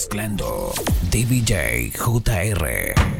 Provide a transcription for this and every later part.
Mezclando DBJ JR.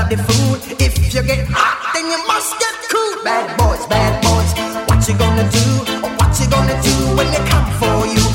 of the food. If you get hot, then you must get cool. Bad boys, bad boys, what you gonna do? What you gonna do when they come for you?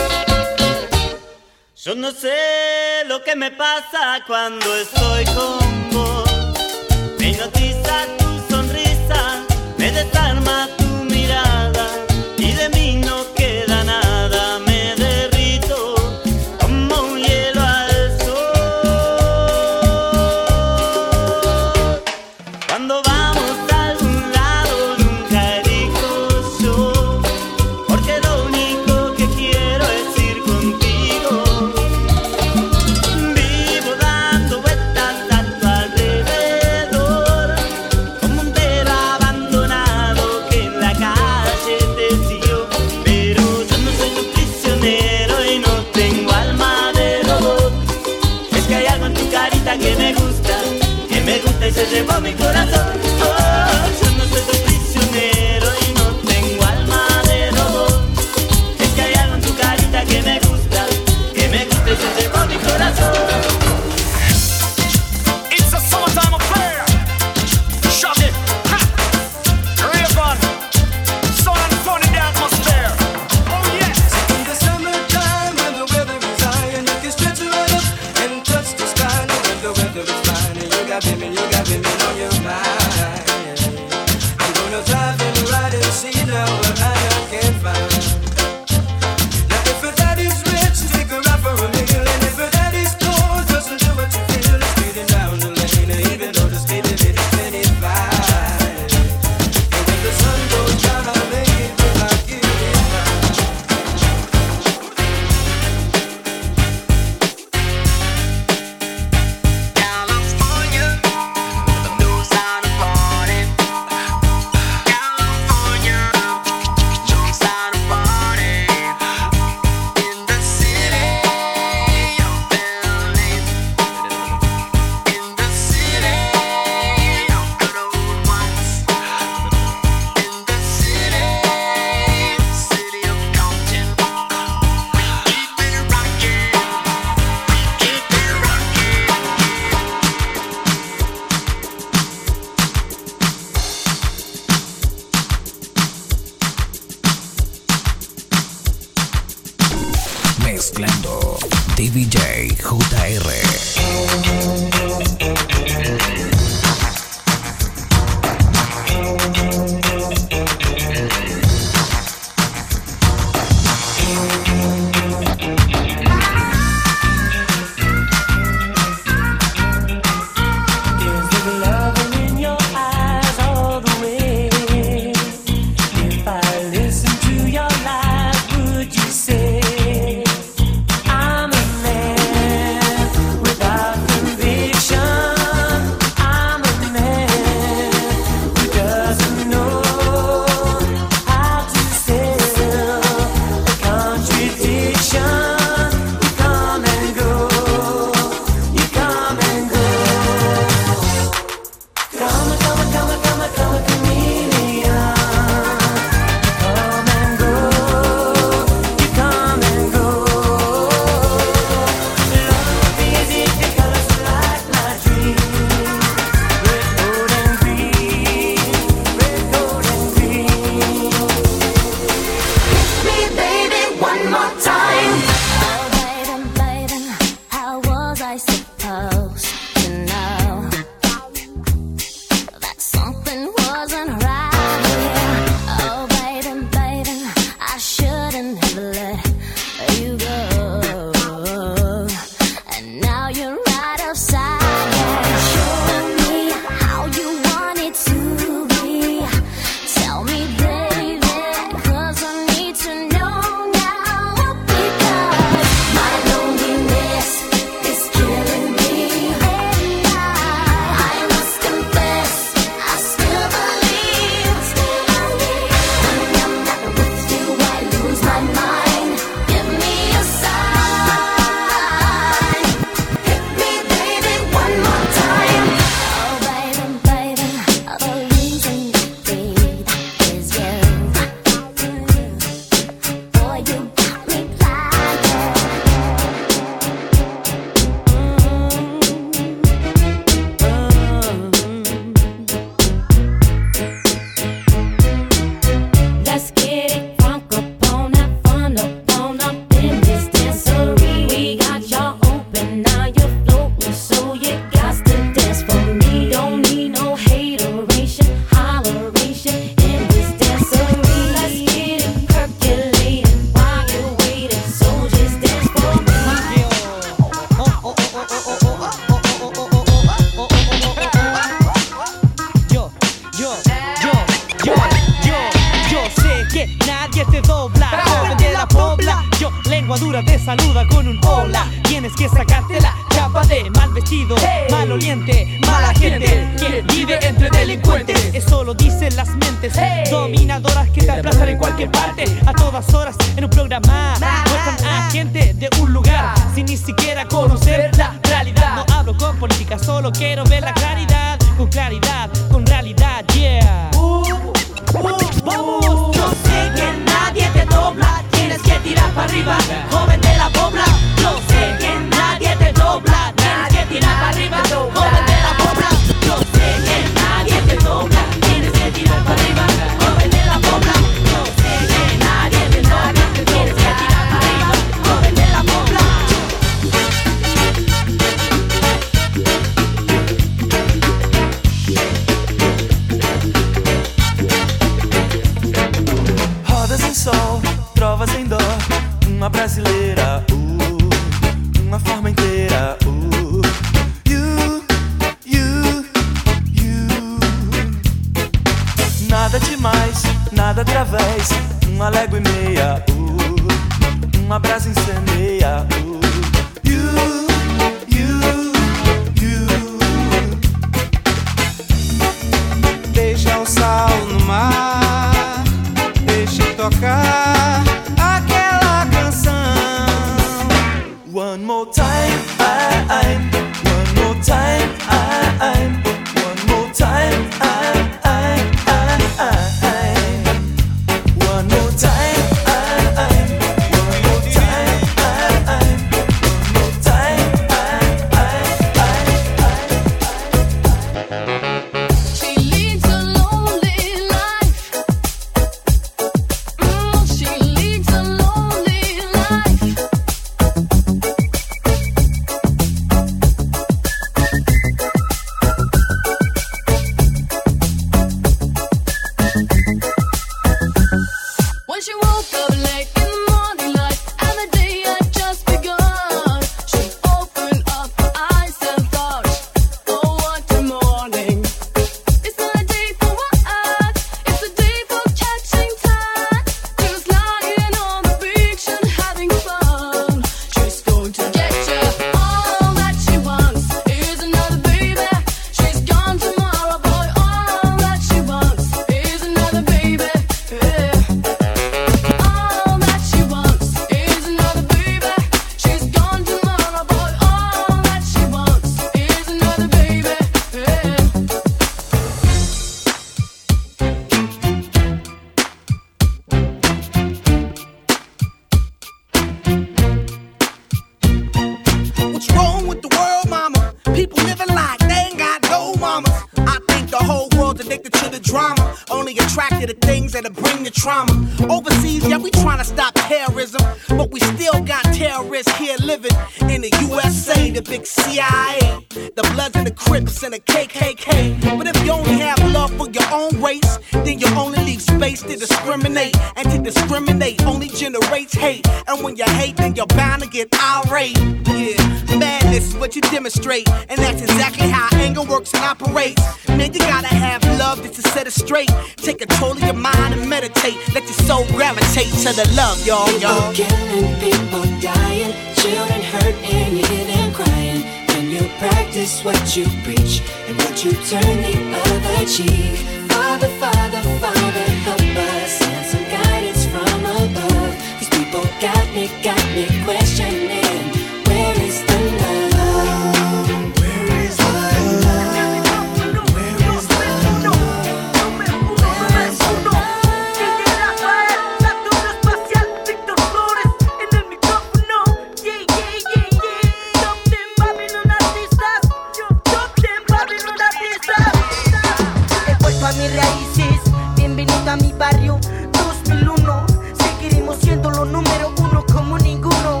viva mi barrio 2001. Seguiremos siendo los número uno como ninguno.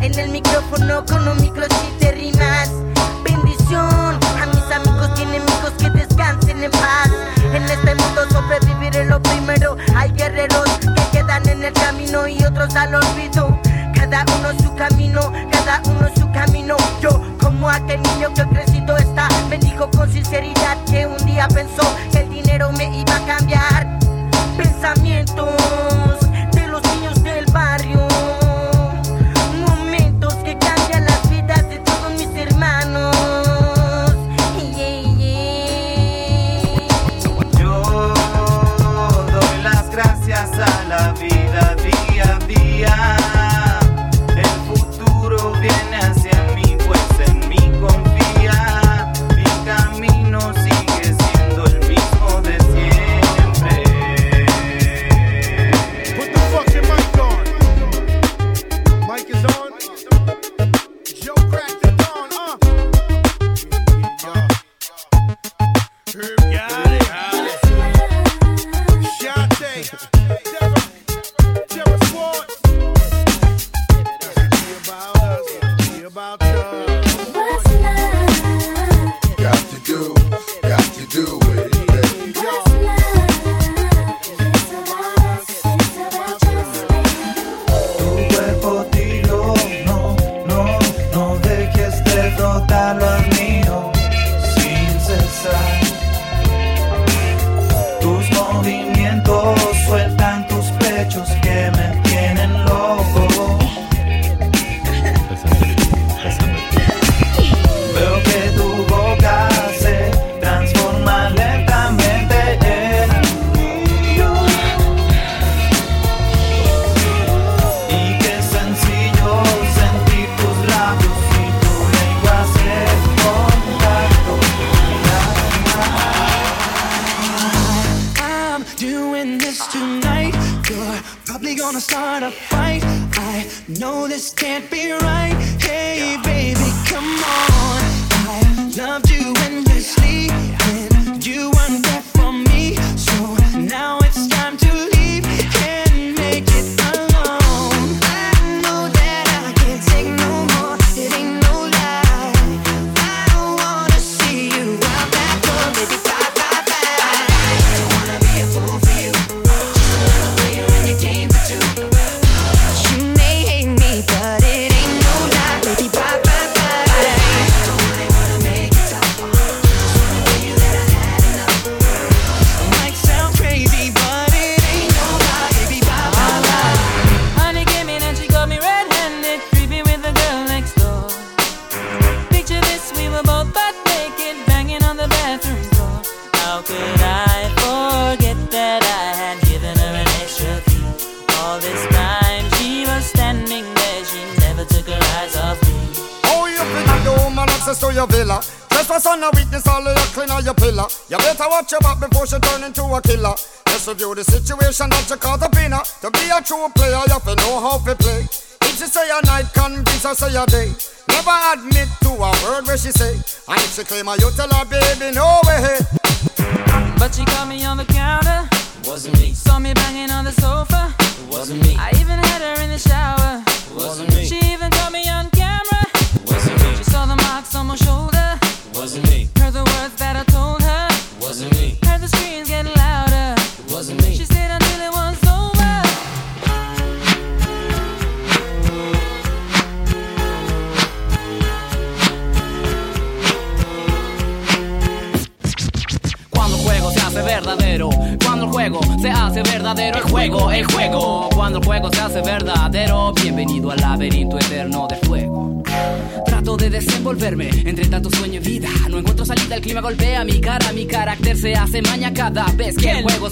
En el micrófono con un microchip de rimas. Bendición a mis amigos y enemigos que descansen en paz. En este mundo sobreviviré lo primero. Hay guerreros que quedan en el camino y otros al olvido. Cada uno su camino, cada uno su camino. Yo, como aquel niño que ha crecido está, me dijo con sinceridad que un día pensó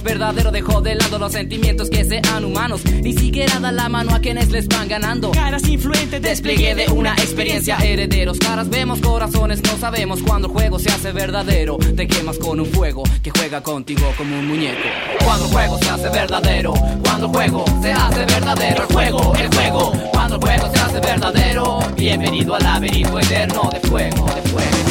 verdadero dejó de lado los sentimientos que sean humanos. Ni siquiera da la mano a quienes les van ganando. Caras influentes, despliegue de una experiencia. Herederos, caras vemos, corazones no sabemos. Cuando el juego se hace verdadero, te quemas con un fuego que juega contigo como un muñeco. Cuando el juego se hace verdadero, cuando el juego se hace verdadero, el juego, el juego. Cuando el juego se hace verdadero, bienvenido al laberinto eterno de fuego, de fuego.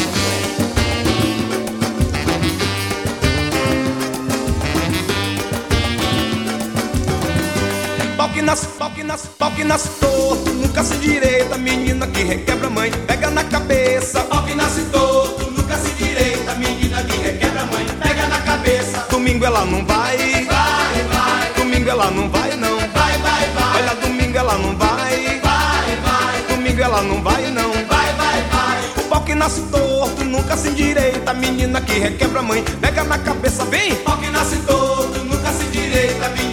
nas, toque nas, toque nas torto, nunca se direita, menina que requebra mãe, pega na cabeça. Toque nas torto, nunca se direita, menina que requebra mãe, pega na cabeça. Domingo ela não vai, vai, vai. Domingo ela não vai não, vai, vai, vai. Olha domingo ela não vai, vai, vai. Domingo ela não vai não, vai, vai, vai. O pau que nasce torto, nunca se direita, menina que requebra mãe, pega na cabeça, vem. Pau que nasce torto, nunca se direita, menina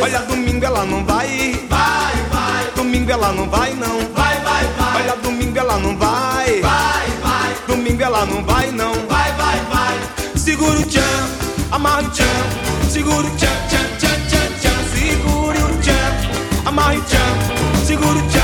certeza. Olha, domingo ela não vai. Vai, vai. Domingo ela não vai, não. Vai, vai, vai. Olha, domingo ela não vai. Vai, vai. Domingo ela não vai, não. Vai, vai, vai. Segura o tchan, amarra o tchan. Segura o tchan, tchan, tchan, tchan, tchan. Segura o tchan, amarra o tchan. Segura o tchan.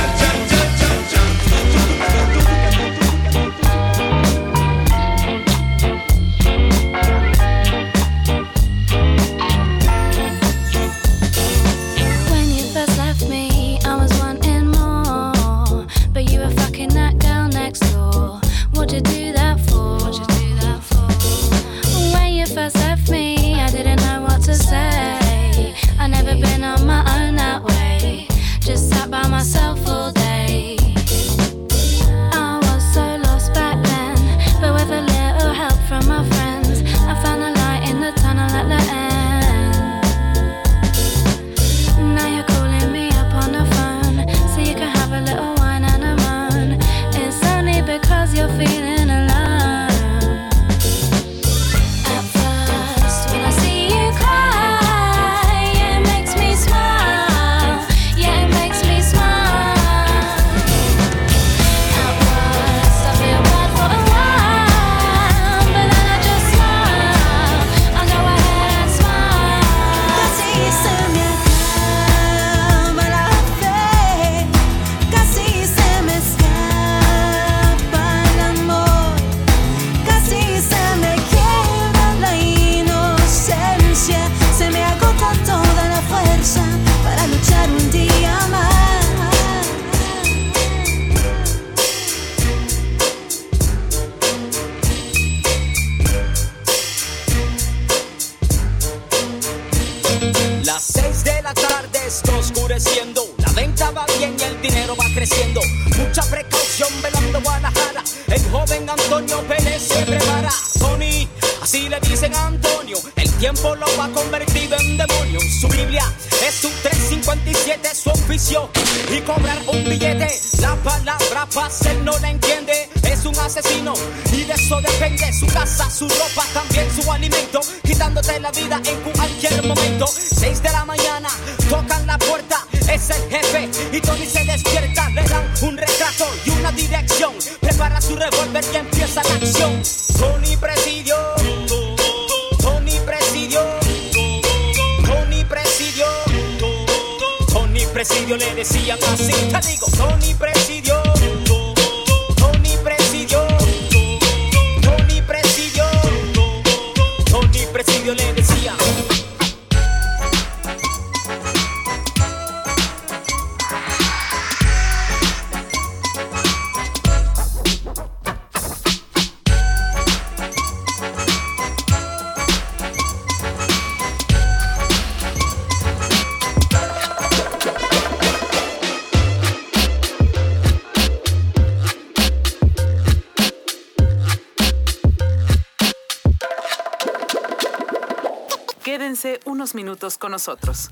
tiempo lo ha convertido en demonio. Su Biblia es su 357, su oficio. Y cobrar un billete, la palabra pase no la entiende. Es un asesino y de eso depende su casa, su ropa, también su alimento. Quitándote la vida en cualquier momento. 6 de la mañana, tocan la puerta, es el jefe. Y Tony se despierta, le dan un retrato y una dirección. Prepara su revólver y empieza la acción. sin taligo, son unos minutos con nosotros.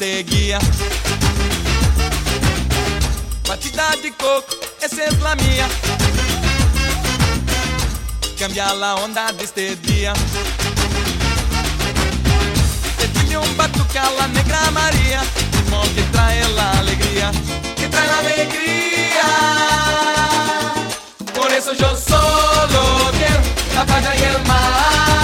seguia. Batida de coco, essência é minha. Cambia a onda deste dia. Pedile um batucala negra Maria, irmão que trai ela alegria, que trai ela alegria. Por isso eu solo quiero la playa y el mar.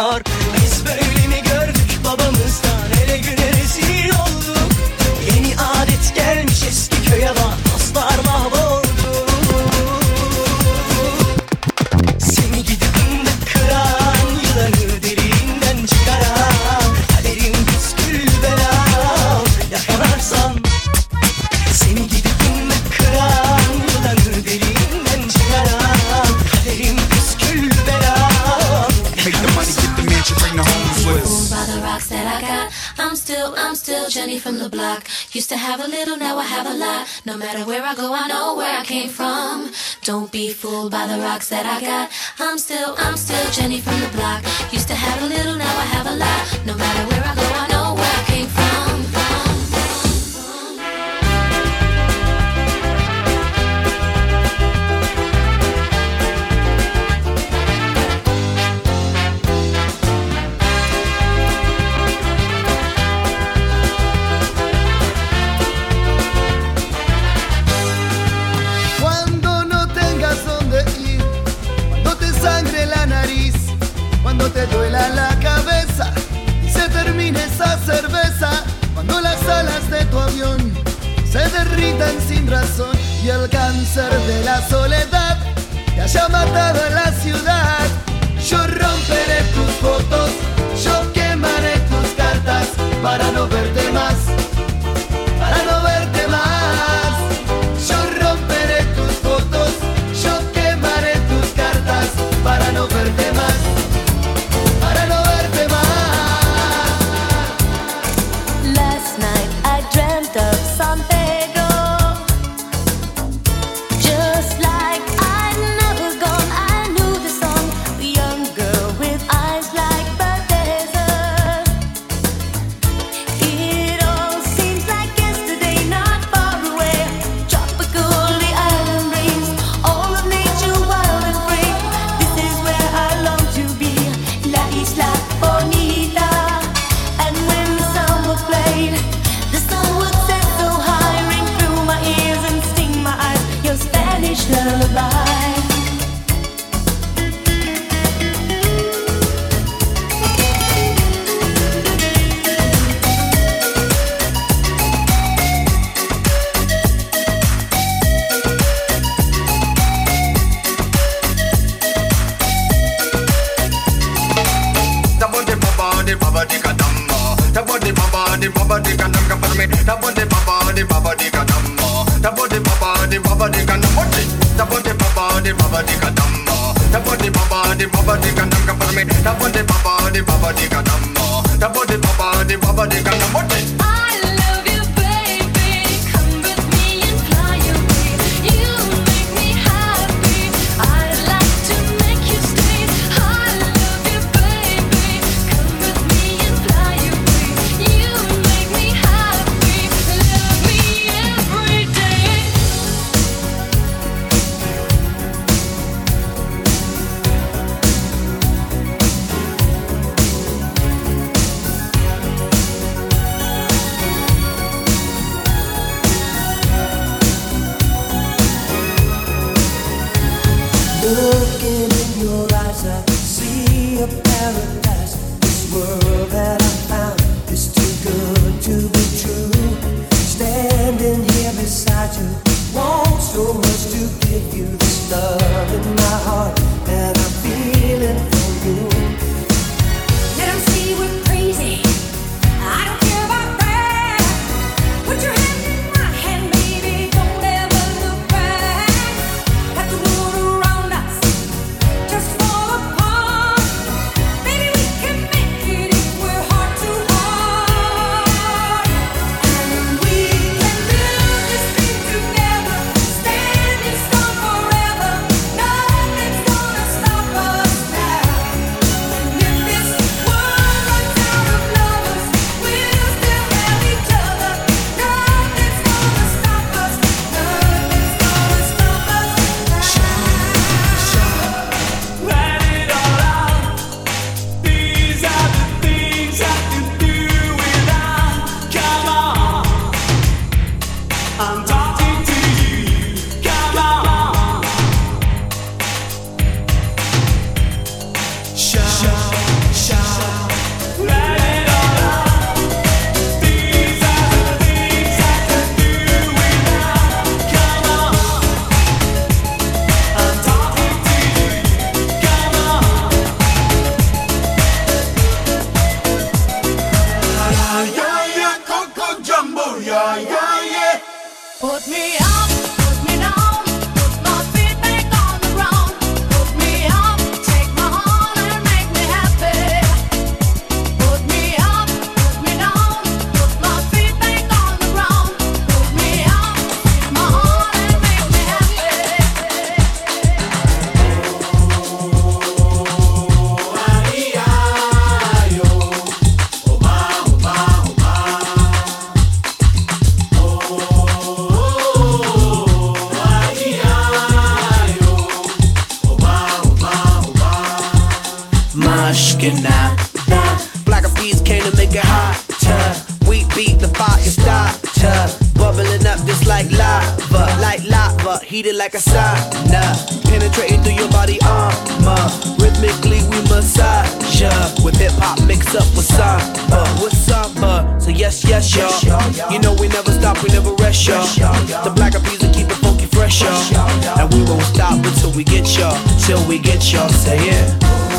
yanıyor No matter where I go, I know where I came from. Don't be fooled by the rocks that I got. I'm still, I'm still Jenny from the block. Used to have a little, now I have a lot. No matter where I go, I know where I came from. irritan sin razón y el cáncer de la soledad te haya matado en la ciudad. Yo romperé tus fotos, yo quemaré tus cartas para no ver. chicken now. Nah. Black of peas came to make it hotter. We beat the fire starter. Bubbling up just like lava, like lava, heated like a sauna. Penetrating through your body armor. Rhythmically we massage ya. With hip hop mixed up with samba, with samba. So yes, yes, y'all. You know we never stop, we never rest, y'all. The black of peas will keep it funky fresh, y'all. And we won't stop until we get y'all, till we get y'all. Say it. Yeah.